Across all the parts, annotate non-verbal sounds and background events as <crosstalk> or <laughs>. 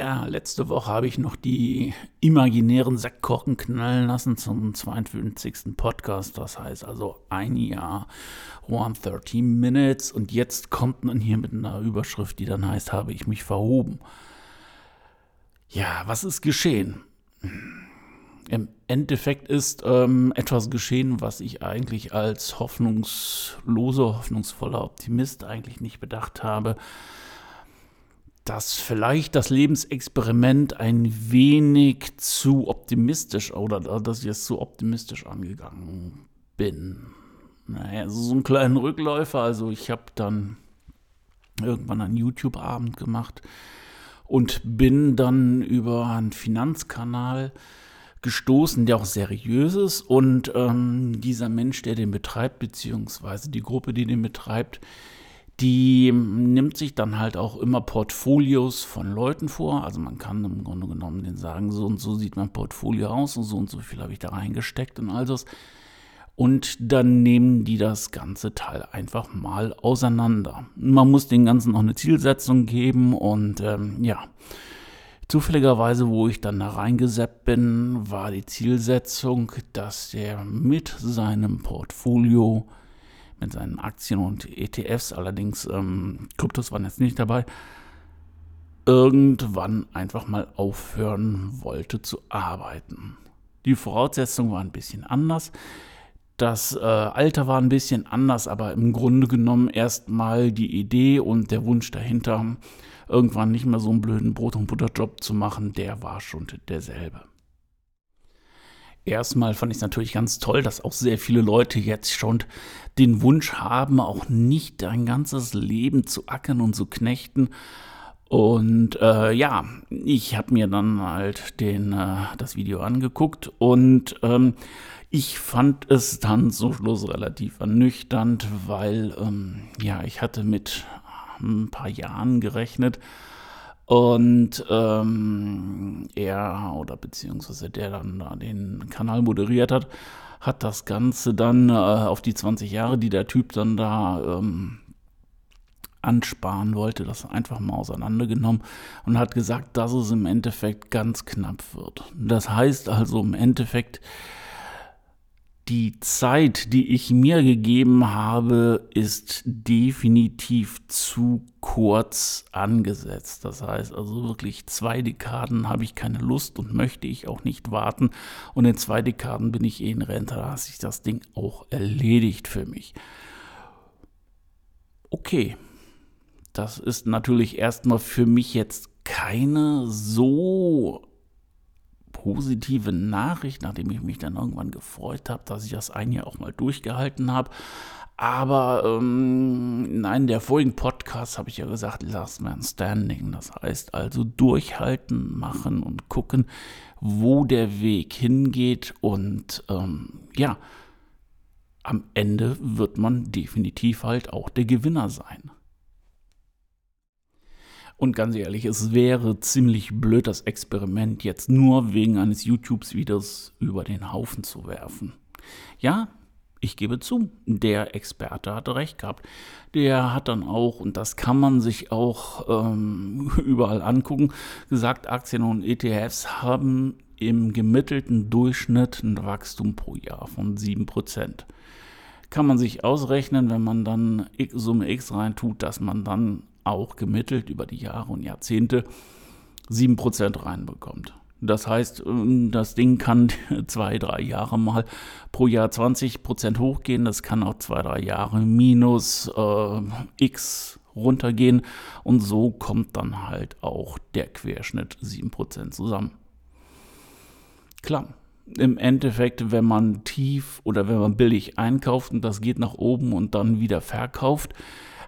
Ja, letzte Woche habe ich noch die imaginären Sektkorken knallen lassen zum 52. Podcast. Das heißt also ein Jahr 130 Minutes. Und jetzt kommt man hier mit einer Überschrift, die dann heißt, habe ich mich verhoben. Ja, was ist geschehen? Im Endeffekt ist ähm, etwas geschehen, was ich eigentlich als hoffnungsloser, hoffnungsvoller Optimist eigentlich nicht bedacht habe dass vielleicht das Lebensexperiment ein wenig zu optimistisch oder dass ich es zu optimistisch angegangen bin. Naja, so einen kleinen Rückläufer. Also ich habe dann irgendwann einen YouTube-Abend gemacht und bin dann über einen Finanzkanal gestoßen, der auch seriös ist. Und ähm, dieser Mensch, der den betreibt, beziehungsweise die Gruppe, die den betreibt, die nimmt sich dann halt auch immer Portfolios von Leuten vor. Also man kann im Grunde genommen den sagen, so und so sieht mein Portfolio aus und so und so viel habe ich da reingesteckt und all das. Und dann nehmen die das ganze Teil einfach mal auseinander. Man muss den Ganzen auch eine Zielsetzung geben und ähm, ja. Zufälligerweise, wo ich dann da reingeseppt bin, war die Zielsetzung, dass der mit seinem Portfolio mit seinen Aktien und ETFs, allerdings ähm, Kryptos waren jetzt nicht dabei, irgendwann einfach mal aufhören wollte zu arbeiten. Die Voraussetzungen waren ein bisschen anders. Das äh, Alter war ein bisschen anders, aber im Grunde genommen erstmal die Idee und der Wunsch dahinter, irgendwann nicht mehr so einen blöden Brot- und Butterjob zu machen, der war schon derselbe. Erstmal fand ich es natürlich ganz toll, dass auch sehr viele Leute jetzt schon den Wunsch haben, auch nicht ein ganzes Leben zu ackern und zu knechten. Und äh, ja, ich habe mir dann halt den, äh, das Video angeguckt und ähm, ich fand es dann zum Schluss relativ ernüchternd, weil ähm, ja, ich hatte mit ein paar Jahren gerechnet und ähm, er oder beziehungsweise der dann da den Kanal moderiert hat, hat das Ganze dann äh, auf die 20 Jahre, die der Typ dann da ähm, ansparen wollte, das einfach mal auseinandergenommen und hat gesagt, dass es im Endeffekt ganz knapp wird. Das heißt also im Endeffekt, die Zeit, die ich mir gegeben habe, ist definitiv zu kurz angesetzt. Das heißt also wirklich zwei Dekaden habe ich keine Lust und möchte ich auch nicht warten. Und in zwei Dekaden bin ich eh in Rente, da hat sich das Ding auch erledigt für mich. Okay, das ist natürlich erstmal für mich jetzt keine so positive Nachricht, nachdem ich mich dann irgendwann gefreut habe, dass ich das ein Jahr auch mal durchgehalten habe. Aber ähm, in einem der vorigen Podcasts habe ich ja gesagt, Last Man Standing. Das heißt also durchhalten, machen und gucken, wo der Weg hingeht. Und ähm, ja, am Ende wird man definitiv halt auch der Gewinner sein. Und ganz ehrlich, es wäre ziemlich blöd, das Experiment jetzt nur wegen eines YouTube-Videos über den Haufen zu werfen. Ja, ich gebe zu, der Experte hatte recht gehabt. Der hat dann auch, und das kann man sich auch ähm, <laughs> überall angucken, gesagt, Aktien und ETFs haben im gemittelten Durchschnitt ein Wachstum pro Jahr von 7%. Kann man sich ausrechnen, wenn man dann Summe X reintut, dass man dann auch gemittelt über die Jahre und Jahrzehnte 7% reinbekommt. Das heißt, ähm, das Ding kann <laughs> zwei, drei Jahre mal pro Jahr 20% hochgehen. Das kann auch zwei, drei Jahre minus äh, x runtergehen. Und so kommt dann halt auch der Querschnitt 7% zusammen. Klar, im Endeffekt, wenn man tief oder wenn man billig einkauft und das geht nach oben und dann wieder verkauft,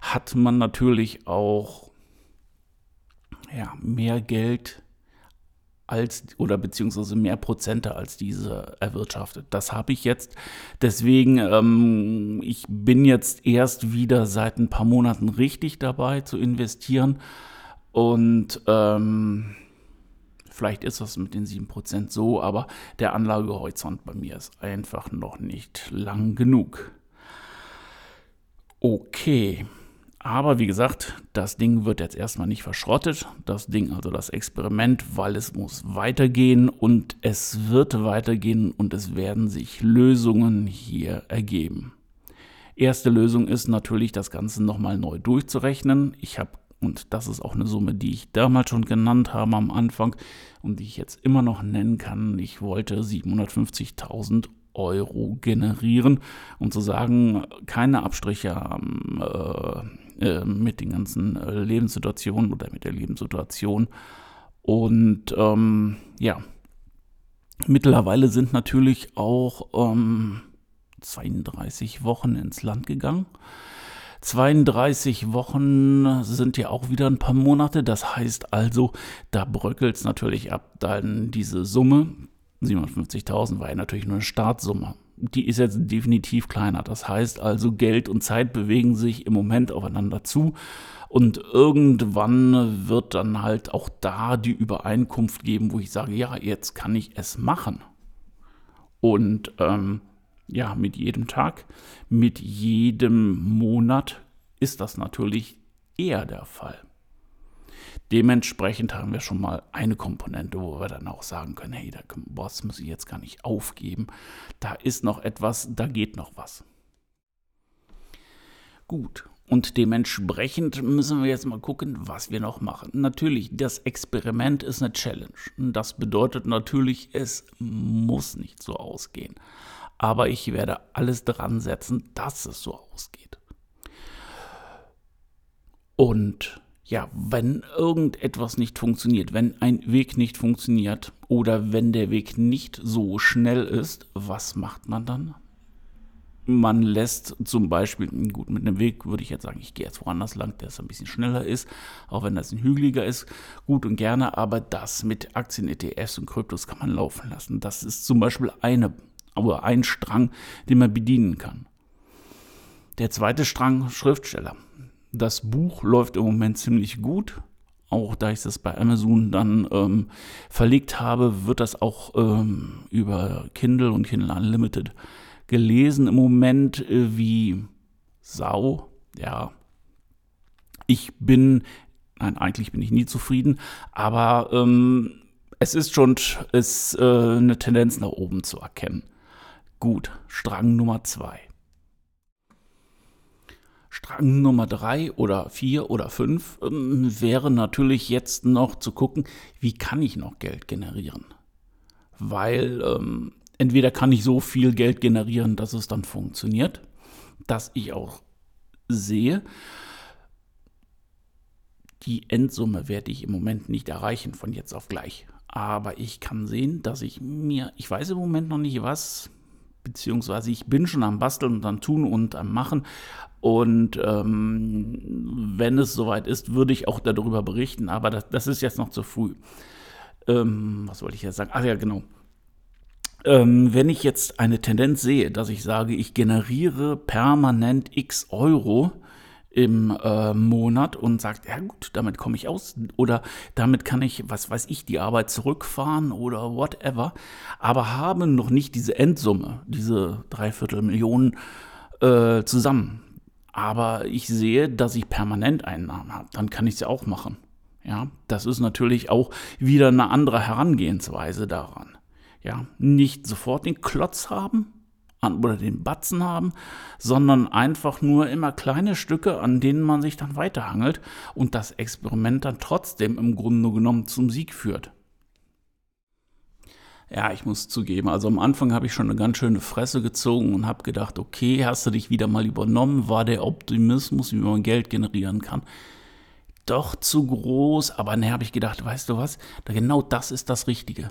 hat man natürlich auch ja, mehr Geld als oder beziehungsweise mehr Prozente als diese erwirtschaftet. Das habe ich jetzt. Deswegen, ähm, ich bin jetzt erst wieder seit ein paar Monaten richtig dabei zu investieren. Und ähm, vielleicht ist das mit den 7% so, aber der Anlagehorizont bei mir ist einfach noch nicht lang genug. Okay. Aber wie gesagt, das Ding wird jetzt erstmal nicht verschrottet. Das Ding, also das Experiment, weil es muss weitergehen und es wird weitergehen und es werden sich Lösungen hier ergeben. Erste Lösung ist natürlich, das Ganze nochmal neu durchzurechnen. Ich habe, und das ist auch eine Summe, die ich damals schon genannt habe am Anfang und die ich jetzt immer noch nennen kann. Ich wollte 750.000 Euro generieren und zu sagen, keine Abstriche haben. Äh, äh, mit den ganzen äh, Lebenssituationen oder mit der Lebenssituation. Und ähm, ja, mittlerweile sind natürlich auch ähm, 32 Wochen ins Land gegangen. 32 Wochen sind ja auch wieder ein paar Monate. Das heißt also, da bröckelt es natürlich ab. Dann diese Summe, 750.000 war ja natürlich nur eine Startsumme die ist jetzt definitiv kleiner. Das heißt also, Geld und Zeit bewegen sich im Moment aufeinander zu. Und irgendwann wird dann halt auch da die Übereinkunft geben, wo ich sage, ja, jetzt kann ich es machen. Und ähm, ja, mit jedem Tag, mit jedem Monat ist das natürlich eher der Fall. Dementsprechend haben wir schon mal eine Komponente, wo wir dann auch sagen können, hey, der Boss muss ich jetzt gar nicht aufgeben. Da ist noch etwas, da geht noch was. Gut, und dementsprechend müssen wir jetzt mal gucken, was wir noch machen. Natürlich, das Experiment ist eine Challenge. Das bedeutet natürlich, es muss nicht so ausgehen. Aber ich werde alles dran setzen, dass es so ausgeht. Und ja, wenn irgendetwas nicht funktioniert, wenn ein Weg nicht funktioniert oder wenn der Weg nicht so schnell ist, was macht man dann? Man lässt zum Beispiel, gut, mit einem Weg würde ich jetzt sagen, ich gehe jetzt woanders lang, der es ein bisschen schneller ist, auch wenn das ein hügeliger ist, gut und gerne, aber das mit Aktien, ETFs und Kryptos kann man laufen lassen. Das ist zum Beispiel eine, aber ein Strang, den man bedienen kann. Der zweite Strang, Schriftsteller. Das Buch läuft im Moment ziemlich gut. Auch da ich das bei Amazon dann ähm, verlegt habe, wird das auch ähm, über Kindle und Kindle Unlimited gelesen. Im Moment äh, wie Sau. Ja, ich bin, nein, eigentlich bin ich nie zufrieden, aber ähm, es ist schon ist, äh, eine Tendenz nach oben zu erkennen. Gut, Strang Nummer zwei. Strang Nummer drei oder vier oder fünf ähm, wäre natürlich jetzt noch zu gucken, wie kann ich noch Geld generieren? Weil ähm, entweder kann ich so viel Geld generieren, dass es dann funktioniert, dass ich auch sehe, die Endsumme werde ich im Moment nicht erreichen von jetzt auf gleich. Aber ich kann sehen, dass ich mir, ich weiß im Moment noch nicht was, beziehungsweise ich bin schon am Basteln und am Tun und am Machen. Und ähm, wenn es soweit ist, würde ich auch darüber berichten, aber das, das ist jetzt noch zu früh. Ähm, was wollte ich jetzt sagen? Ach ja, genau. Ähm, wenn ich jetzt eine Tendenz sehe, dass ich sage, ich generiere permanent x Euro, im äh, Monat und sagt, ja gut, damit komme ich aus oder damit kann ich, was weiß ich, die Arbeit zurückfahren oder whatever, aber haben noch nicht diese Endsumme, diese Dreiviertel Millionen äh, zusammen. Aber ich sehe, dass ich permanent Einnahmen habe, dann kann ich es ja auch machen. Ja, das ist natürlich auch wieder eine andere Herangehensweise daran. Ja, nicht sofort den Klotz haben, oder den Batzen haben, sondern einfach nur immer kleine Stücke, an denen man sich dann weiterhangelt und das Experiment dann trotzdem im Grunde genommen zum Sieg führt. Ja, ich muss zugeben, also am Anfang habe ich schon eine ganz schöne Fresse gezogen und habe gedacht, okay, hast du dich wieder mal übernommen, war der Optimismus, wie man Geld generieren kann, doch zu groß, aber ne, habe ich gedacht, weißt du was, genau das ist das Richtige.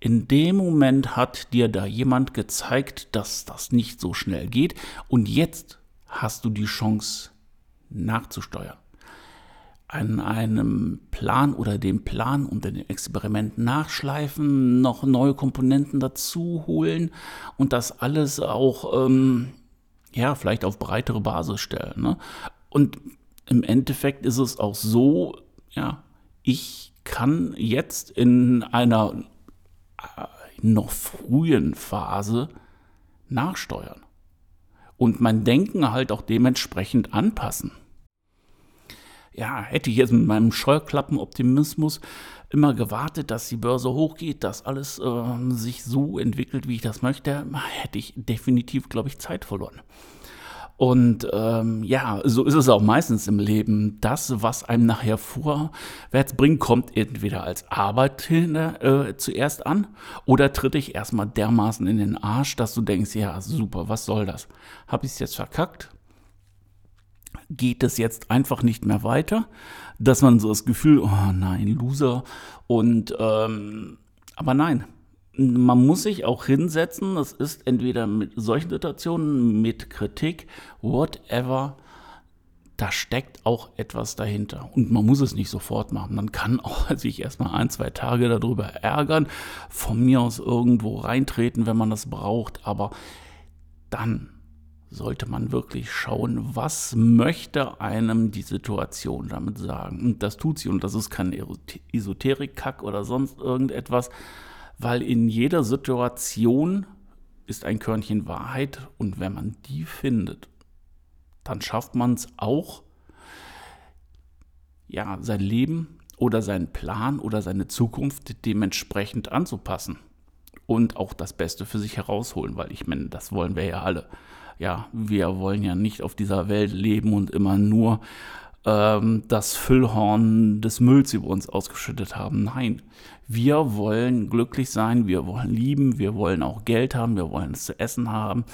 In dem Moment hat dir da jemand gezeigt, dass das nicht so schnell geht und jetzt hast du die Chance nachzusteuern. An einem Plan oder dem Plan und dem Experiment nachschleifen, noch neue Komponenten dazu holen und das alles auch, ähm, ja, vielleicht auf breitere Basis stellen. Ne? Und im Endeffekt ist es auch so, ja, ich kann jetzt in einer äh, noch frühen Phase nachsteuern und mein Denken halt auch dementsprechend anpassen ja, hätte ich jetzt mit meinem Scheuklappenoptimismus immer gewartet, dass die Börse hochgeht, dass alles äh, sich so entwickelt, wie ich das möchte, hätte ich definitiv, glaube ich, Zeit verloren. Und ähm, ja, so ist es auch meistens im Leben. Das, was einem nachher vorwärts bringt, kommt entweder als Arbeit hin, äh, zuerst an oder tritt dich erstmal dermaßen in den Arsch, dass du denkst, ja, super, was soll das? Habe ich es jetzt verkackt? Geht es jetzt einfach nicht mehr weiter, dass man so das Gefühl, oh nein, Loser. Und ähm, aber nein, man muss sich auch hinsetzen. Das ist entweder mit solchen Situationen, mit Kritik, whatever. Da steckt auch etwas dahinter. Und man muss es nicht sofort machen. Man kann <laughs> auch sich erstmal ein, zwei Tage darüber ärgern, von mir aus irgendwo reintreten, wenn man das braucht. Aber dann sollte man wirklich schauen, was möchte einem die Situation damit sagen. Und das tut sie. Und das ist kein Esoterik-Kack oder sonst irgendetwas, weil in jeder Situation ist ein Körnchen Wahrheit. Und wenn man die findet, dann schafft man es auch, ja, sein Leben oder seinen Plan oder seine Zukunft dementsprechend anzupassen und auch das Beste für sich herausholen, weil ich meine, das wollen wir ja alle ja, wir wollen ja nicht auf dieser Welt leben und immer nur ähm, das Füllhorn des Mülls über uns ausgeschüttet haben. Nein, wir wollen glücklich sein, wir wollen lieben, wir wollen auch Geld haben, wir wollen es zu essen haben,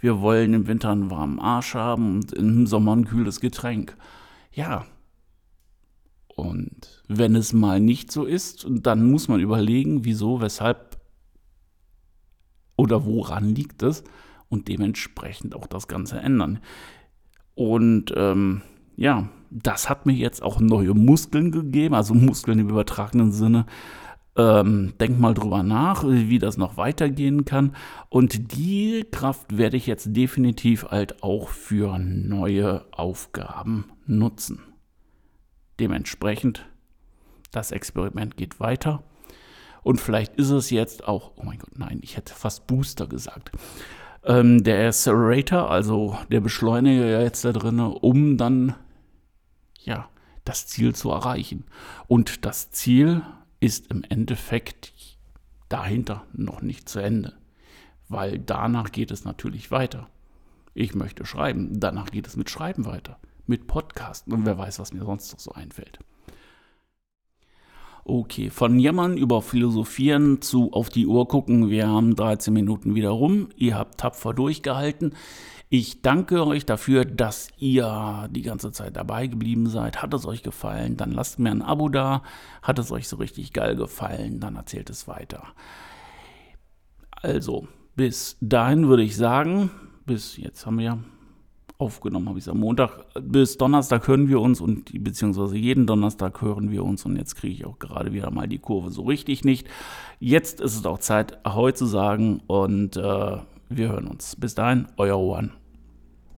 wir wollen im Winter einen warmen Arsch haben und im Sommer ein kühles Getränk. Ja. Und wenn es mal nicht so ist, dann muss man überlegen, wieso, weshalb oder woran liegt es und dementsprechend auch das Ganze ändern. Und ähm, ja, das hat mir jetzt auch neue Muskeln gegeben, also Muskeln im übertragenen Sinne. Ähm, denk mal drüber nach, wie das noch weitergehen kann. Und die Kraft werde ich jetzt definitiv halt auch für neue Aufgaben nutzen. Dementsprechend, das Experiment geht weiter. Und vielleicht ist es jetzt auch, oh mein Gott, nein, ich hätte fast Booster gesagt ähm, der Accelerator, also der Beschleuniger jetzt da drin, um dann ja das Ziel zu erreichen. Und das Ziel ist im Endeffekt dahinter noch nicht zu Ende, weil danach geht es natürlich weiter. Ich möchte schreiben, danach geht es mit Schreiben weiter, mit Podcasten und wer weiß, was mir sonst noch so einfällt. Okay, von Jammern über Philosophieren zu auf die Uhr gucken. Wir haben 13 Minuten wieder rum. Ihr habt tapfer durchgehalten. Ich danke euch dafür, dass ihr die ganze Zeit dabei geblieben seid. Hat es euch gefallen? Dann lasst mir ein Abo da. Hat es euch so richtig geil gefallen? Dann erzählt es weiter. Also, bis dahin würde ich sagen, bis jetzt haben wir aufgenommen habe ich es am Montag. Bis Donnerstag hören wir uns und beziehungsweise jeden Donnerstag hören wir uns und jetzt kriege ich auch gerade wieder mal die Kurve so richtig nicht. Jetzt ist es auch Zeit, Ahoi zu sagen und äh, wir hören uns. Bis dahin, euer Juan.